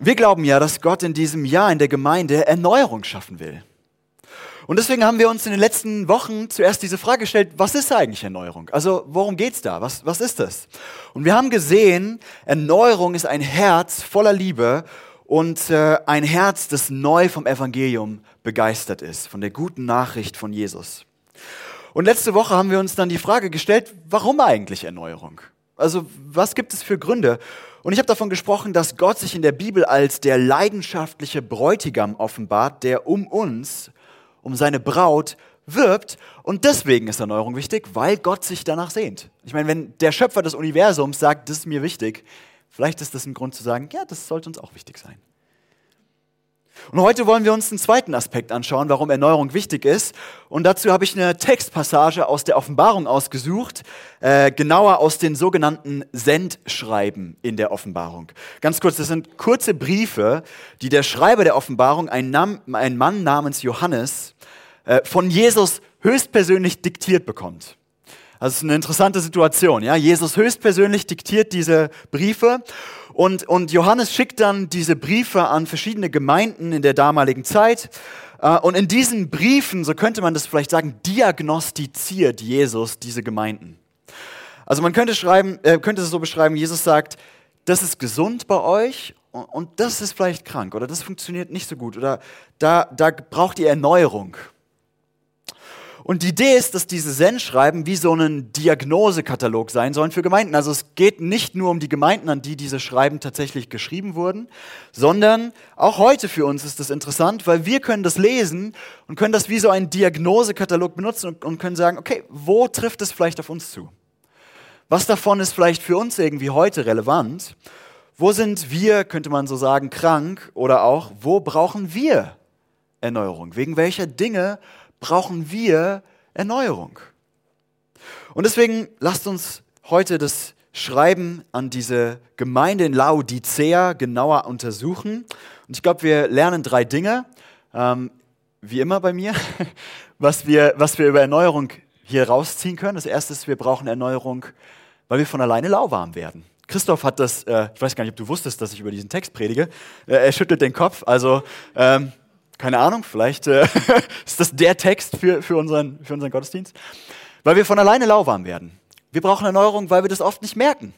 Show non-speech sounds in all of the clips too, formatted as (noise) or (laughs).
Wir glauben ja, dass Gott in diesem Jahr in der Gemeinde Erneuerung schaffen will. Und deswegen haben wir uns in den letzten Wochen zuerst diese Frage gestellt, was ist eigentlich Erneuerung? Also worum geht's da? Was, was ist das? Und wir haben gesehen, Erneuerung ist ein Herz voller Liebe und äh, ein Herz, das neu vom Evangelium begeistert ist, von der guten Nachricht von Jesus. Und letzte Woche haben wir uns dann die Frage gestellt, warum eigentlich Erneuerung? Also was gibt es für Gründe? Und ich habe davon gesprochen, dass Gott sich in der Bibel als der leidenschaftliche Bräutigam offenbart, der um uns, um seine Braut wirbt. Und deswegen ist Erneuerung wichtig, weil Gott sich danach sehnt. Ich meine, wenn der Schöpfer des Universums sagt, das ist mir wichtig, vielleicht ist das ein Grund zu sagen, ja, das sollte uns auch wichtig sein. Und heute wollen wir uns einen zweiten Aspekt anschauen, warum Erneuerung wichtig ist. Und dazu habe ich eine Textpassage aus der Offenbarung ausgesucht, äh, genauer aus den sogenannten Sendschreiben in der Offenbarung. Ganz kurz, das sind kurze Briefe, die der Schreiber der Offenbarung, ein, Nam ein Mann namens Johannes, äh, von Jesus höchstpersönlich diktiert bekommt. Also es ist eine interessante Situation. Ja? Jesus höchstpersönlich diktiert diese Briefe und, und Johannes schickt dann diese Briefe an verschiedene Gemeinden in der damaligen Zeit. Äh, und in diesen Briefen, so könnte man das vielleicht sagen, diagnostiziert Jesus diese Gemeinden. Also man könnte, schreiben, äh, könnte es so beschreiben, Jesus sagt, das ist gesund bei euch und das ist vielleicht krank oder das funktioniert nicht so gut oder da, da braucht ihr Erneuerung. Und die Idee ist, dass diese Sendschreiben wie so ein Diagnosekatalog sein sollen für Gemeinden. Also es geht nicht nur um die Gemeinden, an die diese Schreiben tatsächlich geschrieben wurden, sondern auch heute für uns ist das interessant, weil wir können das lesen und können das wie so ein Diagnosekatalog benutzen und, können sagen, okay, wo trifft es vielleicht auf uns zu? Was davon ist vielleicht für uns irgendwie heute relevant? Wo sind wir, könnte man so sagen, krank? Oder auch, wo brauchen wir Erneuerung? Wegen welcher Dinge brauchen wir Erneuerung. Und deswegen lasst uns heute das Schreiben an diese Gemeinde in Laodicea genauer untersuchen. Und ich glaube, wir lernen drei Dinge, ähm, wie immer bei mir, (laughs) was wir, was wir über Erneuerung hier rausziehen können. Das erste ist, wir brauchen Erneuerung, weil wir von alleine lauwarm werden. Christoph hat das, äh, ich weiß gar nicht, ob du wusstest, dass ich über diesen Text predige. Äh, er schüttelt den Kopf. Also ähm, keine Ahnung, vielleicht äh, (laughs) ist das der Text für, für, unseren, für unseren Gottesdienst. Weil wir von alleine lauwarm werden. Wir brauchen Erneuerung, weil wir das oft nicht merken.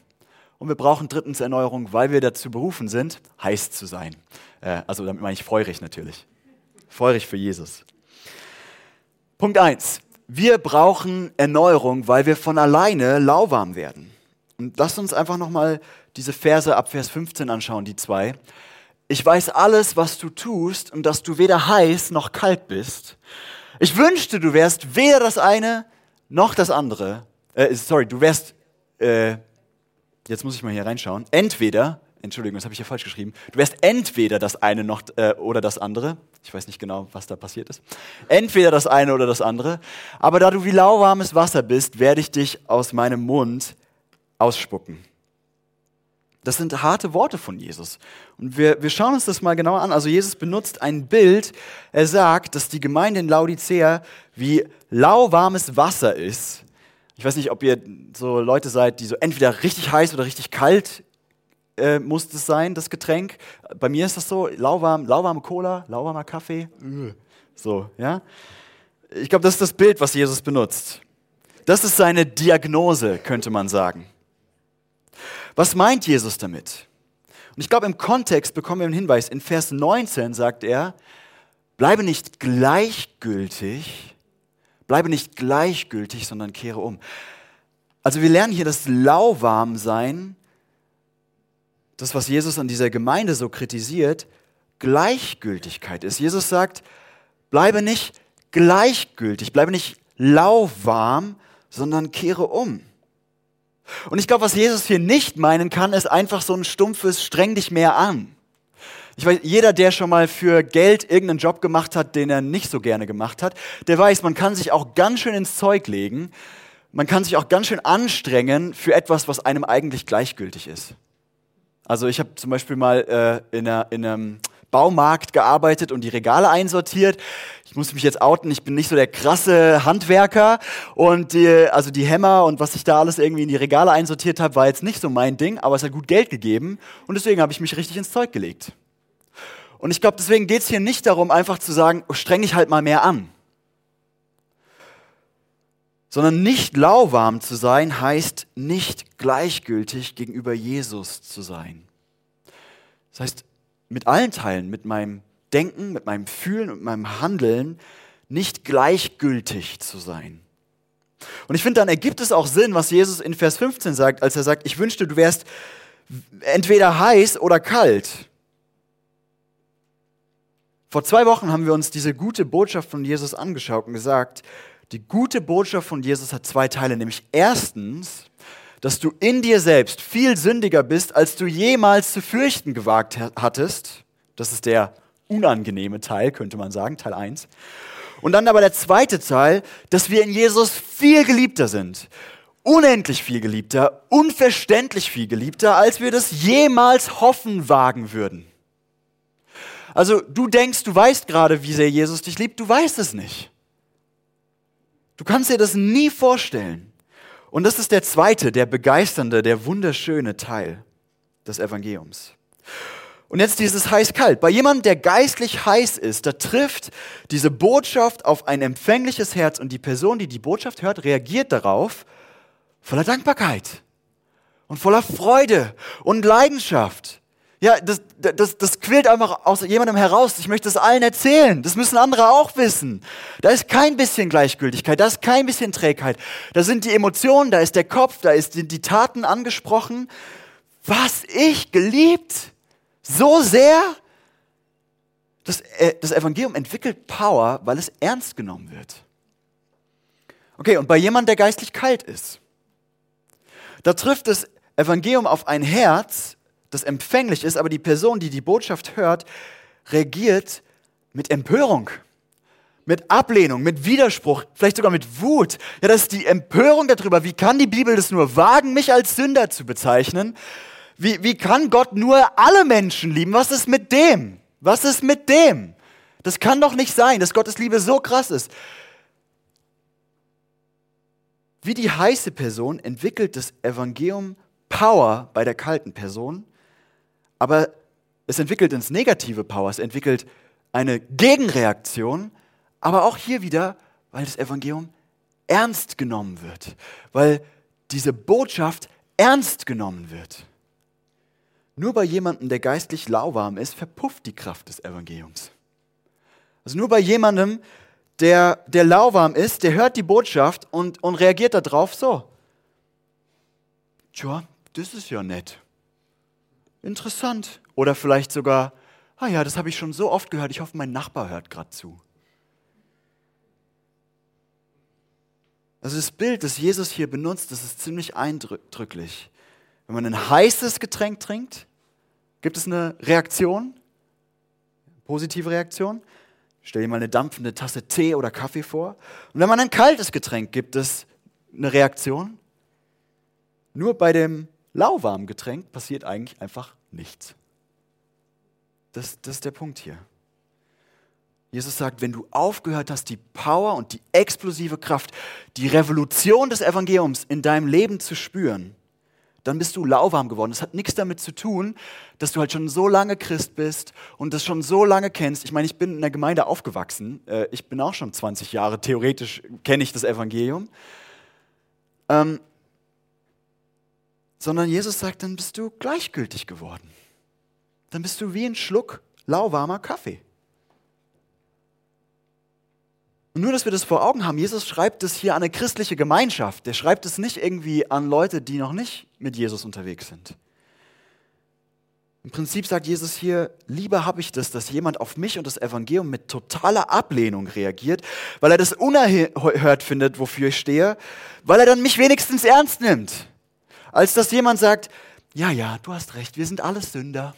Und wir brauchen drittens Erneuerung, weil wir dazu berufen sind, heiß zu sein. Äh, also damit meine ich feurig natürlich. Feurig für Jesus. Punkt eins: Wir brauchen Erneuerung, weil wir von alleine lauwarm werden. Und lasst uns einfach nochmal diese Verse ab Vers 15 anschauen, die zwei ich weiß alles, was du tust und dass du weder heiß noch kalt bist. Ich wünschte, du wärst weder das eine noch das andere. Äh, sorry, du wärst, äh, jetzt muss ich mal hier reinschauen, entweder, Entschuldigung, das habe ich hier falsch geschrieben, du wärst entweder das eine noch äh, oder das andere. Ich weiß nicht genau, was da passiert ist. Entweder das eine oder das andere. Aber da du wie lauwarmes Wasser bist, werde ich dich aus meinem Mund ausspucken. Das sind harte Worte von Jesus. Und wir, wir schauen uns das mal genauer an. Also Jesus benutzt ein Bild. Er sagt, dass die Gemeinde in Laodicea wie lauwarmes Wasser ist. Ich weiß nicht, ob ihr so Leute seid, die so entweder richtig heiß oder richtig kalt äh, muss es sein, das Getränk. Bei mir ist das so, lauwarm, lauwarme Cola, lauwarmer Kaffee. So, ja. Ich glaube, das ist das Bild, was Jesus benutzt. Das ist seine Diagnose, könnte man sagen. Was meint Jesus damit? Und ich glaube, im Kontext bekommen wir einen Hinweis. In Vers 19 sagt er, bleibe nicht gleichgültig, bleibe nicht gleichgültig, sondern kehre um. Also wir lernen hier das Lauwarmsein, das, was Jesus an dieser Gemeinde so kritisiert, Gleichgültigkeit ist. Jesus sagt, bleibe nicht gleichgültig, bleibe nicht lauwarm, sondern kehre um. Und ich glaube, was Jesus hier nicht meinen kann, ist einfach so ein stumpfes streng dich mehr an. Ich weiß, jeder, der schon mal für Geld irgendeinen Job gemacht hat, den er nicht so gerne gemacht hat, der weiß, man kann sich auch ganz schön ins Zeug legen. Man kann sich auch ganz schön anstrengen für etwas, was einem eigentlich gleichgültig ist. Also ich habe zum Beispiel mal äh, in, einer, in einem Baumarkt gearbeitet und die Regale einsortiert. Ich muss mich jetzt outen, ich bin nicht so der krasse Handwerker und die, also die Hämmer und was ich da alles irgendwie in die Regale einsortiert habe, war jetzt nicht so mein Ding, aber es hat gut Geld gegeben und deswegen habe ich mich richtig ins Zeug gelegt. Und ich glaube, deswegen geht es hier nicht darum, einfach zu sagen, oh, streng dich halt mal mehr an. Sondern nicht lauwarm zu sein, heißt nicht gleichgültig gegenüber Jesus zu sein. Das heißt, mit allen Teilen, mit meinem Denken, mit meinem Fühlen und meinem Handeln nicht gleichgültig zu sein. Und ich finde, dann ergibt es auch Sinn, was Jesus in Vers 15 sagt, als er sagt, ich wünschte, du wärst entweder heiß oder kalt. Vor zwei Wochen haben wir uns diese gute Botschaft von Jesus angeschaut und gesagt, die gute Botschaft von Jesus hat zwei Teile, nämlich erstens, dass du in dir selbst viel sündiger bist, als du jemals zu fürchten gewagt hattest. Das ist der unangenehme Teil, könnte man sagen, Teil 1. Und dann aber der zweite Teil, dass wir in Jesus viel geliebter sind. Unendlich viel geliebter, unverständlich viel geliebter, als wir das jemals hoffen wagen würden. Also du denkst, du weißt gerade, wie sehr Jesus dich liebt, du weißt es nicht. Du kannst dir das nie vorstellen. Und das ist der zweite, der begeisternde, der wunderschöne Teil des Evangeliums. Und jetzt dieses heiß-kalt. Bei jemandem, der geistlich heiß ist, da trifft diese Botschaft auf ein empfängliches Herz und die Person, die die Botschaft hört, reagiert darauf voller Dankbarkeit und voller Freude und Leidenschaft. Ja, das, das, das quillt einfach aus jemandem heraus. Ich möchte es allen erzählen. Das müssen andere auch wissen. Da ist kein bisschen Gleichgültigkeit, da ist kein bisschen Trägheit. Da sind die Emotionen, da ist der Kopf, da ist die, die Taten angesprochen. Was ich geliebt, so sehr. Das, äh, das Evangelium entwickelt Power, weil es ernst genommen wird. Okay, und bei jemandem, der geistlich kalt ist, da trifft das Evangelium auf ein Herz, das empfänglich ist, aber die Person, die die Botschaft hört, reagiert mit Empörung, mit Ablehnung, mit Widerspruch, vielleicht sogar mit Wut. Ja, das ist die Empörung darüber. Wie kann die Bibel das nur wagen, mich als Sünder zu bezeichnen? Wie, wie kann Gott nur alle Menschen lieben? Was ist mit dem? Was ist mit dem? Das kann doch nicht sein, dass Gottes Liebe so krass ist. Wie die heiße Person entwickelt das Evangelium Power bei der kalten Person aber es entwickelt ins negative Power, es entwickelt eine Gegenreaktion, aber auch hier wieder, weil das Evangelium ernst genommen wird, weil diese Botschaft ernst genommen wird. Nur bei jemandem, der geistlich lauwarm ist, verpufft die Kraft des Evangeliums. Also nur bei jemandem, der, der lauwarm ist, der hört die Botschaft und, und reagiert darauf so. Tja, das ist ja nett interessant. Oder vielleicht sogar, ah ja, das habe ich schon so oft gehört, ich hoffe, mein Nachbar hört gerade zu. Also das Bild, das Jesus hier benutzt, das ist ziemlich eindrücklich. Wenn man ein heißes Getränk trinkt, gibt es eine Reaktion, positive Reaktion. Stell dir mal eine dampfende Tasse Tee oder Kaffee vor. Und wenn man ein kaltes Getränk gibt es eine Reaktion. Nur bei dem lauwarmen Getränk passiert eigentlich einfach nichts. Das, das ist der Punkt hier. Jesus sagt, wenn du aufgehört hast, die Power und die explosive Kraft, die Revolution des Evangeliums in deinem Leben zu spüren, dann bist du lauwarm geworden. Das hat nichts damit zu tun, dass du halt schon so lange Christ bist und das schon so lange kennst. Ich meine, ich bin in der Gemeinde aufgewachsen. Äh, ich bin auch schon 20 Jahre, theoretisch kenne ich das Evangelium. Sondern Jesus sagt, dann bist du gleichgültig geworden. Dann bist du wie ein Schluck lauwarmer Kaffee. Und nur, dass wir das vor Augen haben, Jesus schreibt es hier an eine christliche Gemeinschaft. Der schreibt es nicht irgendwie an Leute, die noch nicht mit Jesus unterwegs sind. Im Prinzip sagt Jesus hier, lieber habe ich das, dass jemand auf mich und das Evangelium mit totaler Ablehnung reagiert, weil er das unerhört findet, wofür ich stehe, weil er dann mich wenigstens ernst nimmt als dass jemand sagt, ja, ja, du hast recht, wir sind alles Sünder.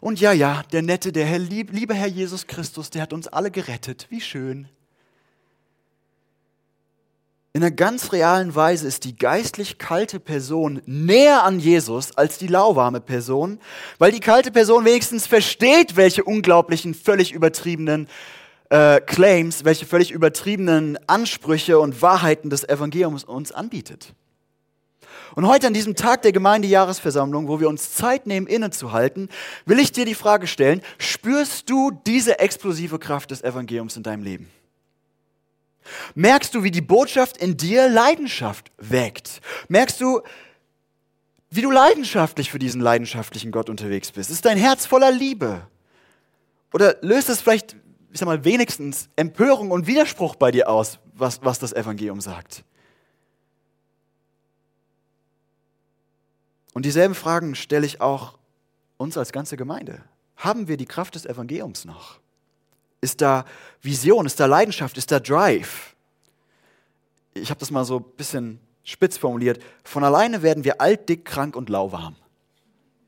Und ja, ja, der nette, der Herr, liebe Herr Jesus Christus, der hat uns alle gerettet. Wie schön. In einer ganz realen Weise ist die geistlich kalte Person näher an Jesus als die lauwarme Person, weil die kalte Person wenigstens versteht, welche unglaublichen, völlig übertriebenen äh, Claims, welche völlig übertriebenen Ansprüche und Wahrheiten des Evangeliums uns anbietet. Und heute an diesem Tag der Gemeindejahresversammlung, wo wir uns Zeit nehmen, innezuhalten, will ich dir die Frage stellen, spürst du diese explosive Kraft des Evangeliums in deinem Leben? Merkst du, wie die Botschaft in dir Leidenschaft weckt? Merkst du, wie du leidenschaftlich für diesen leidenschaftlichen Gott unterwegs bist? Ist dein Herz voller Liebe? Oder löst es vielleicht, ich sag mal, wenigstens Empörung und Widerspruch bei dir aus, was, was das Evangelium sagt? Und dieselben Fragen stelle ich auch uns als ganze Gemeinde. Haben wir die Kraft des Evangeliums noch? Ist da Vision, ist da Leidenschaft, ist da Drive? Ich habe das mal so ein bisschen spitz formuliert. Von alleine werden wir alt, dick, krank und lauwarm.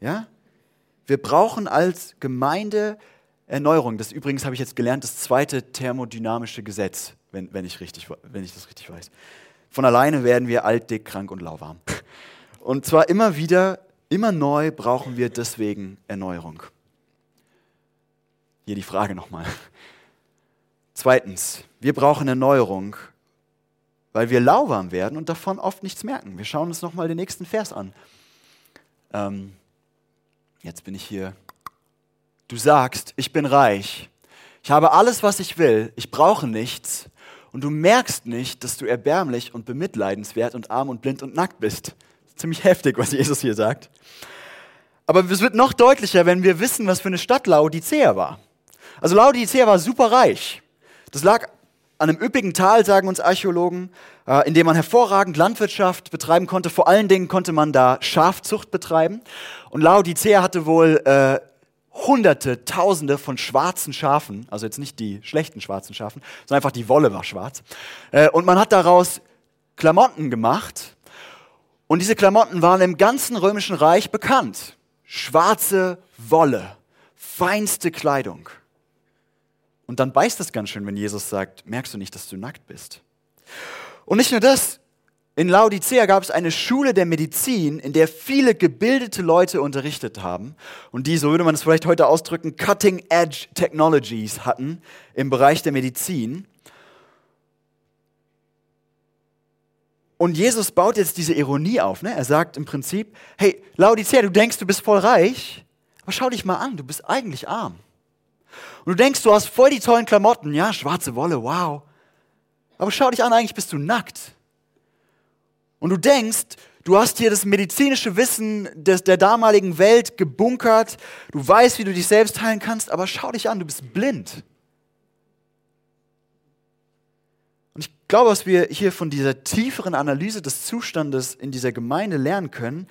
Ja? Wir brauchen als Gemeinde Erneuerung. Das übrigens habe ich jetzt gelernt, das zweite thermodynamische Gesetz, wenn, wenn, ich, richtig, wenn ich das richtig weiß. Von alleine werden wir alt, dick, krank und lauwarm. Und zwar immer wieder, immer neu brauchen wir deswegen Erneuerung. Hier die Frage nochmal. Zweitens, wir brauchen Erneuerung, weil wir lauwarm werden und davon oft nichts merken. Wir schauen uns nochmal den nächsten Vers an. Ähm, jetzt bin ich hier. Du sagst, ich bin reich, ich habe alles, was ich will, ich brauche nichts und du merkst nicht, dass du erbärmlich und bemitleidenswert und arm und blind und nackt bist ziemlich heftig, was Jesus hier sagt. Aber es wird noch deutlicher, wenn wir wissen, was für eine Stadt Laodicea war. Also Laodicea war super reich. Das lag an einem üppigen Tal, sagen uns Archäologen, äh, in dem man hervorragend Landwirtschaft betreiben konnte. Vor allen Dingen konnte man da Schafzucht betreiben. Und Laodicea hatte wohl äh, Hunderte, Tausende von schwarzen Schafen, also jetzt nicht die schlechten schwarzen Schafen, sondern einfach die Wolle war schwarz. Äh, und man hat daraus Klamotten gemacht, und diese Klamotten waren im ganzen römischen Reich bekannt. Schwarze Wolle, feinste Kleidung. Und dann beißt es ganz schön, wenn Jesus sagt, merkst du nicht, dass du nackt bist? Und nicht nur das, in Laodicea gab es eine Schule der Medizin, in der viele gebildete Leute unterrichtet haben und die, so würde man es vielleicht heute ausdrücken, Cutting-Edge Technologies hatten im Bereich der Medizin. Und Jesus baut jetzt diese Ironie auf. Ne? Er sagt im Prinzip, hey, Laodicea, du denkst, du bist voll reich, aber schau dich mal an, du bist eigentlich arm. Und du denkst, du hast voll die tollen Klamotten, ja, schwarze Wolle, wow. Aber schau dich an, eigentlich bist du nackt. Und du denkst, du hast hier das medizinische Wissen des, der damaligen Welt gebunkert, du weißt, wie du dich selbst heilen kannst, aber schau dich an, du bist blind. Ich glaube, was wir hier von dieser tieferen Analyse des Zustandes in dieser Gemeinde lernen können,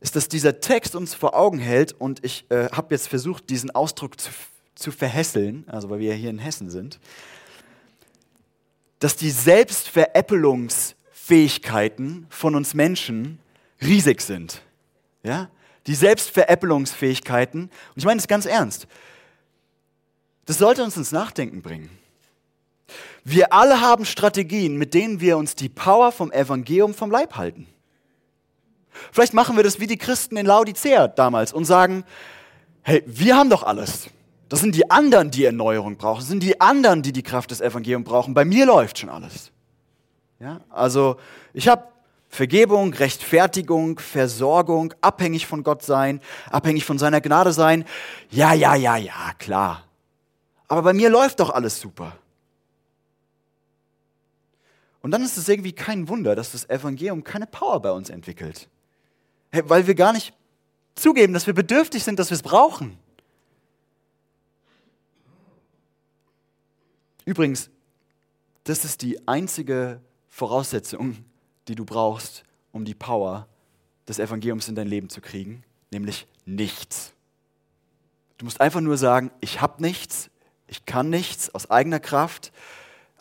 ist, dass dieser Text uns vor Augen hält und ich äh, habe jetzt versucht, diesen Ausdruck zu, zu verhässeln, also weil wir ja hier in Hessen sind, dass die Selbstveräppelungsfähigkeiten von uns Menschen riesig sind. Ja? Die Selbstveräppelungsfähigkeiten, und ich meine das ganz ernst, das sollte uns ins Nachdenken bringen. Wir alle haben Strategien, mit denen wir uns die Power vom Evangelium vom Leib halten. Vielleicht machen wir das wie die Christen in Laodicea damals und sagen, hey, wir haben doch alles. Das sind die anderen, die Erneuerung brauchen. Das sind die anderen, die die Kraft des Evangeliums brauchen. Bei mir läuft schon alles. Ja, also ich habe Vergebung, Rechtfertigung, Versorgung, abhängig von Gott sein, abhängig von seiner Gnade sein. Ja, ja, ja, ja, klar. Aber bei mir läuft doch alles super. Und dann ist es irgendwie kein Wunder, dass das Evangelium keine Power bei uns entwickelt. Weil wir gar nicht zugeben, dass wir bedürftig sind, dass wir es brauchen. Übrigens, das ist die einzige Voraussetzung, die du brauchst, um die Power des Evangeliums in dein Leben zu kriegen, nämlich nichts. Du musst einfach nur sagen, ich habe nichts, ich kann nichts aus eigener Kraft,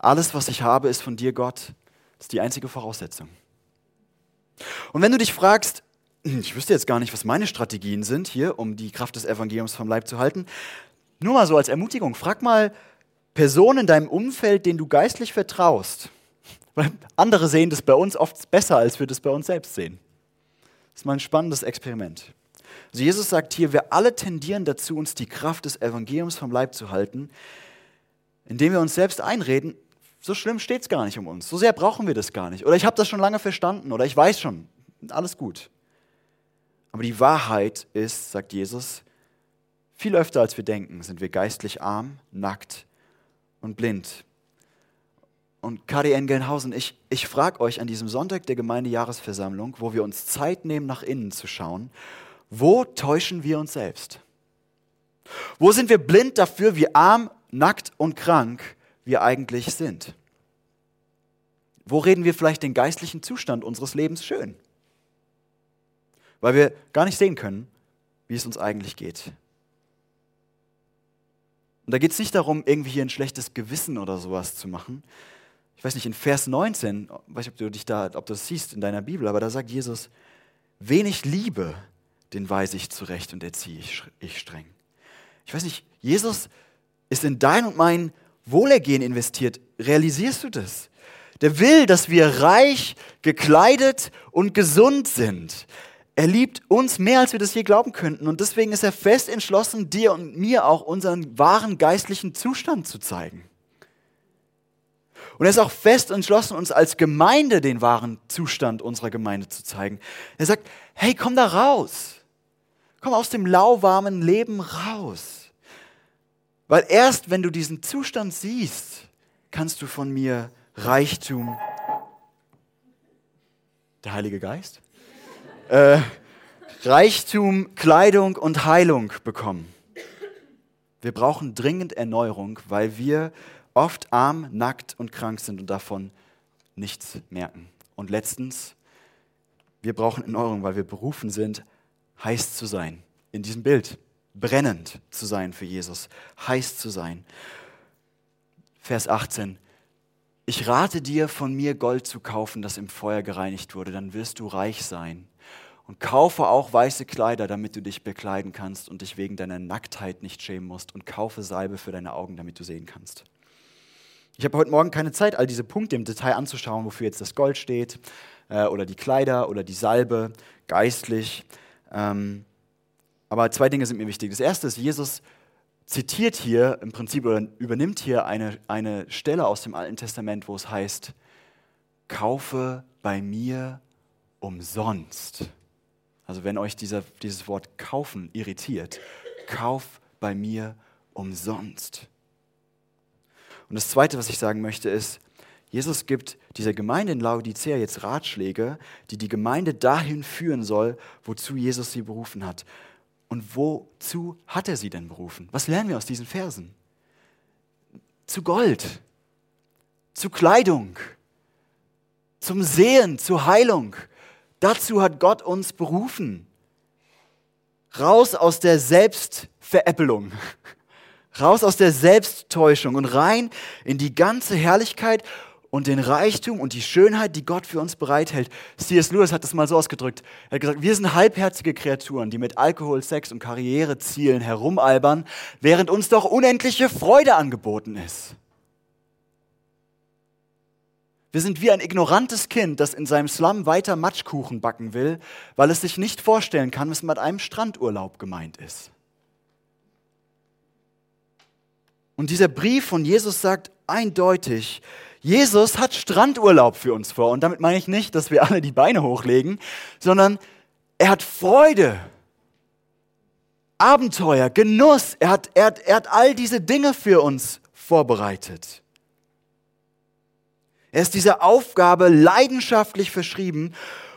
alles, was ich habe, ist von dir, Gott. Das ist die einzige Voraussetzung. Und wenn du dich fragst, hm, ich wüsste jetzt gar nicht, was meine Strategien sind hier, um die Kraft des Evangeliums vom Leib zu halten, nur mal so als Ermutigung, frag mal Personen in deinem Umfeld, denen du geistlich vertraust. Weil andere sehen das bei uns oft besser, als wir das bei uns selbst sehen. Das ist mal ein spannendes Experiment. Also Jesus sagt hier, wir alle tendieren dazu, uns die Kraft des Evangeliums vom Leib zu halten, indem wir uns selbst einreden, so schlimm steht es gar nicht um uns. So sehr brauchen wir das gar nicht. Oder ich habe das schon lange verstanden oder ich weiß schon, alles gut. Aber die Wahrheit ist, sagt Jesus, viel öfter als wir denken, sind wir geistlich arm, nackt und blind. Und KDN Gelnhausen, ich, ich frage euch an diesem Sonntag der Gemeindejahresversammlung, wo wir uns Zeit nehmen, nach innen zu schauen, wo täuschen wir uns selbst? Wo sind wir blind dafür, wie arm, nackt und krank wir eigentlich sind? Wo reden wir vielleicht den geistlichen Zustand unseres Lebens schön? Weil wir gar nicht sehen können, wie es uns eigentlich geht. Und da geht es nicht darum, irgendwie hier ein schlechtes Gewissen oder sowas zu machen. Ich weiß nicht, in Vers 19, ich weiß nicht, ob du dich da, ob du das siehst in deiner Bibel, aber da sagt Jesus, wenig Liebe, den weise ich zurecht und erziehe ich streng. Ich weiß nicht, Jesus ist in dein und mein Wohlergehen investiert. Realisierst du das? Der will, dass wir reich, gekleidet und gesund sind. Er liebt uns mehr, als wir das je glauben könnten. Und deswegen ist er fest entschlossen, dir und mir auch unseren wahren geistlichen Zustand zu zeigen. Und er ist auch fest entschlossen, uns als Gemeinde den wahren Zustand unserer Gemeinde zu zeigen. Er sagt, hey, komm da raus. Komm aus dem lauwarmen Leben raus. Weil erst wenn du diesen Zustand siehst, kannst du von mir Reichtum, der Heilige Geist, äh, Reichtum, Kleidung und Heilung bekommen. Wir brauchen dringend Erneuerung, weil wir oft arm, nackt und krank sind und davon nichts merken. Und letztens, wir brauchen Erneuerung, weil wir berufen sind, heiß zu sein. In diesem Bild, brennend zu sein für Jesus, heiß zu sein. Vers 18. Ich rate dir, von mir Gold zu kaufen, das im Feuer gereinigt wurde, dann wirst du reich sein. Und kaufe auch weiße Kleider, damit du dich bekleiden kannst und dich wegen deiner Nacktheit nicht schämen musst. Und kaufe Salbe für deine Augen, damit du sehen kannst. Ich habe heute Morgen keine Zeit, all diese Punkte im Detail anzuschauen, wofür jetzt das Gold steht, äh, oder die Kleider oder die Salbe, geistlich. Ähm, aber zwei Dinge sind mir wichtig. Das erste ist, Jesus zitiert hier im Prinzip oder übernimmt hier eine, eine Stelle aus dem Alten Testament, wo es heißt, kaufe bei mir umsonst. Also wenn euch dieser, dieses Wort kaufen irritiert, kauf bei mir umsonst. Und das Zweite, was ich sagen möchte, ist, Jesus gibt dieser Gemeinde in Laodicea jetzt Ratschläge, die die Gemeinde dahin führen soll, wozu Jesus sie berufen hat. Und wozu hat er sie denn berufen? Was lernen wir aus diesen Versen? Zu Gold, zu Kleidung, zum Sehen, zur Heilung. Dazu hat Gott uns berufen. Raus aus der Selbstveräppelung, raus aus der Selbsttäuschung und rein in die ganze Herrlichkeit und den Reichtum und die Schönheit, die Gott für uns bereithält. C.S. Lewis hat das mal so ausgedrückt. Er hat gesagt, wir sind halbherzige Kreaturen, die mit Alkohol, Sex und Karrierezielen herumalbern, während uns doch unendliche Freude angeboten ist. Wir sind wie ein ignorantes Kind, das in seinem Slum weiter Matschkuchen backen will, weil es sich nicht vorstellen kann, was mit einem Strandurlaub gemeint ist. Und dieser Brief von Jesus sagt eindeutig, Jesus hat Strandurlaub für uns vor. Und damit meine ich nicht, dass wir alle die Beine hochlegen, sondern er hat Freude, Abenteuer, Genuss. Er hat, er, hat, er hat all diese Dinge für uns vorbereitet. Er ist dieser Aufgabe leidenschaftlich verschrieben,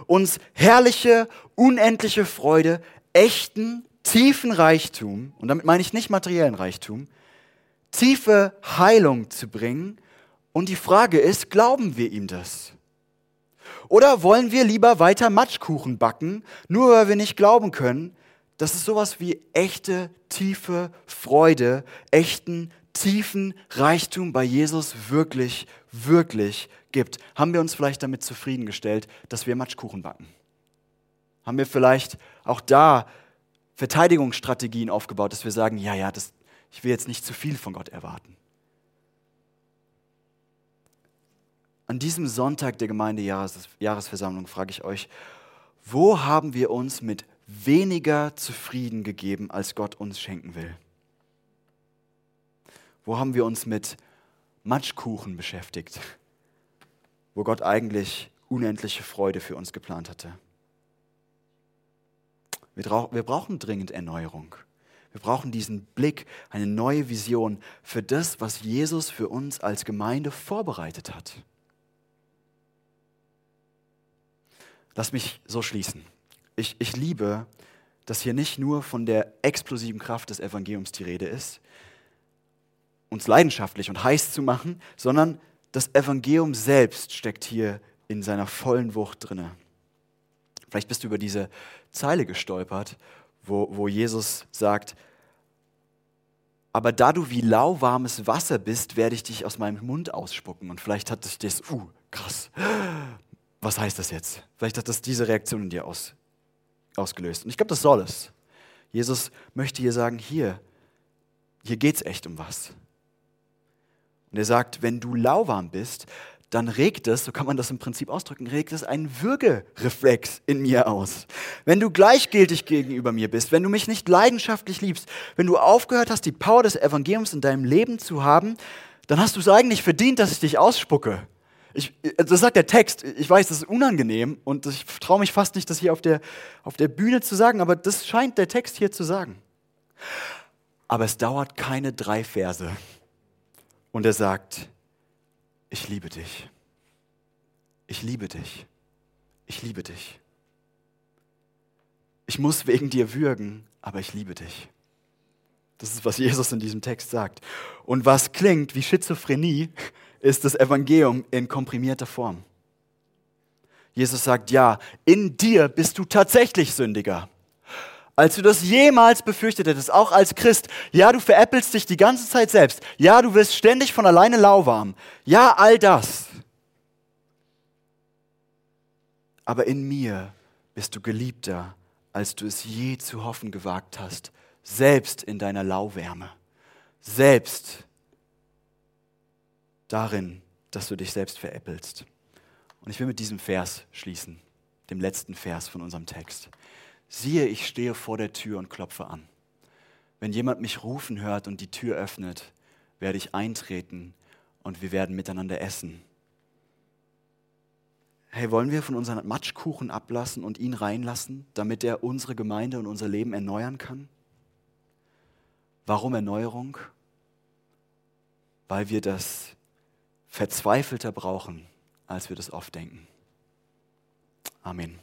uns herrliche, unendliche Freude, echten, tiefen Reichtum, und damit meine ich nicht materiellen Reichtum, tiefe Heilung zu bringen und die Frage ist, glauben wir ihm das? Oder wollen wir lieber weiter Matschkuchen backen, nur weil wir nicht glauben können, dass es sowas wie echte, tiefe Freude, echten, tiefen Reichtum bei Jesus wirklich, wirklich gibt? Haben wir uns vielleicht damit zufriedengestellt, dass wir Matschkuchen backen? Haben wir vielleicht auch da Verteidigungsstrategien aufgebaut, dass wir sagen, ja, ja, das, ich will jetzt nicht zu viel von Gott erwarten? An diesem Sonntag der Gemeindejahresversammlung frage ich euch, wo haben wir uns mit weniger zufrieden gegeben, als Gott uns schenken will? Wo haben wir uns mit Matschkuchen beschäftigt, wo Gott eigentlich unendliche Freude für uns geplant hatte? Wir, wir brauchen dringend Erneuerung. Wir brauchen diesen Blick, eine neue Vision für das, was Jesus für uns als Gemeinde vorbereitet hat. Lass mich so schließen. Ich, ich liebe, dass hier nicht nur von der explosiven Kraft des Evangeliums die Rede ist, uns leidenschaftlich und heiß zu machen, sondern das Evangelium selbst steckt hier in seiner vollen Wucht drinne. Vielleicht bist du über diese Zeile gestolpert, wo, wo Jesus sagt, aber da du wie lauwarmes Wasser bist, werde ich dich aus meinem Mund ausspucken. Und vielleicht hat dich das, uh, krass, was heißt das jetzt? Vielleicht hat das diese Reaktion in dir aus, ausgelöst. Und ich glaube, das soll es. Jesus möchte hier sagen, hier, hier geht es echt um was. Und er sagt, wenn du lauwarm bist, dann regt es, so kann man das im Prinzip ausdrücken, regt es einen Würgereflex in mir aus. Wenn du gleichgültig gegenüber mir bist, wenn du mich nicht leidenschaftlich liebst, wenn du aufgehört hast, die Power des Evangeliums in deinem Leben zu haben, dann hast du es eigentlich verdient, dass ich dich ausspucke. Ich, das sagt der Text. Ich weiß, das ist unangenehm und ich traue mich fast nicht, das hier auf der, auf der Bühne zu sagen, aber das scheint der Text hier zu sagen. Aber es dauert keine drei Verse. Und er sagt, ich liebe dich. Ich liebe dich. Ich liebe dich. Ich muss wegen dir würgen, aber ich liebe dich. Das ist, was Jesus in diesem Text sagt. Und was klingt wie Schizophrenie, ist das Evangelium in komprimierter Form. Jesus sagt, ja, in dir bist du tatsächlich Sündiger als du das jemals befürchtet hättest, auch als Christ. Ja, du veräppelst dich die ganze Zeit selbst. Ja, du wirst ständig von alleine lauwarm. Ja, all das. Aber in mir bist du geliebter, als du es je zu hoffen gewagt hast, selbst in deiner Lauwärme, selbst darin, dass du dich selbst veräppelst. Und ich will mit diesem Vers schließen, dem letzten Vers von unserem Text siehe, ich stehe vor der Tür und klopfe an. Wenn jemand mich rufen hört und die Tür öffnet, werde ich eintreten und wir werden miteinander essen. Hey, wollen wir von unserem Matschkuchen ablassen und ihn reinlassen, damit er unsere Gemeinde und unser Leben erneuern kann? Warum Erneuerung? Weil wir das verzweifelter brauchen, als wir das oft denken. Amen.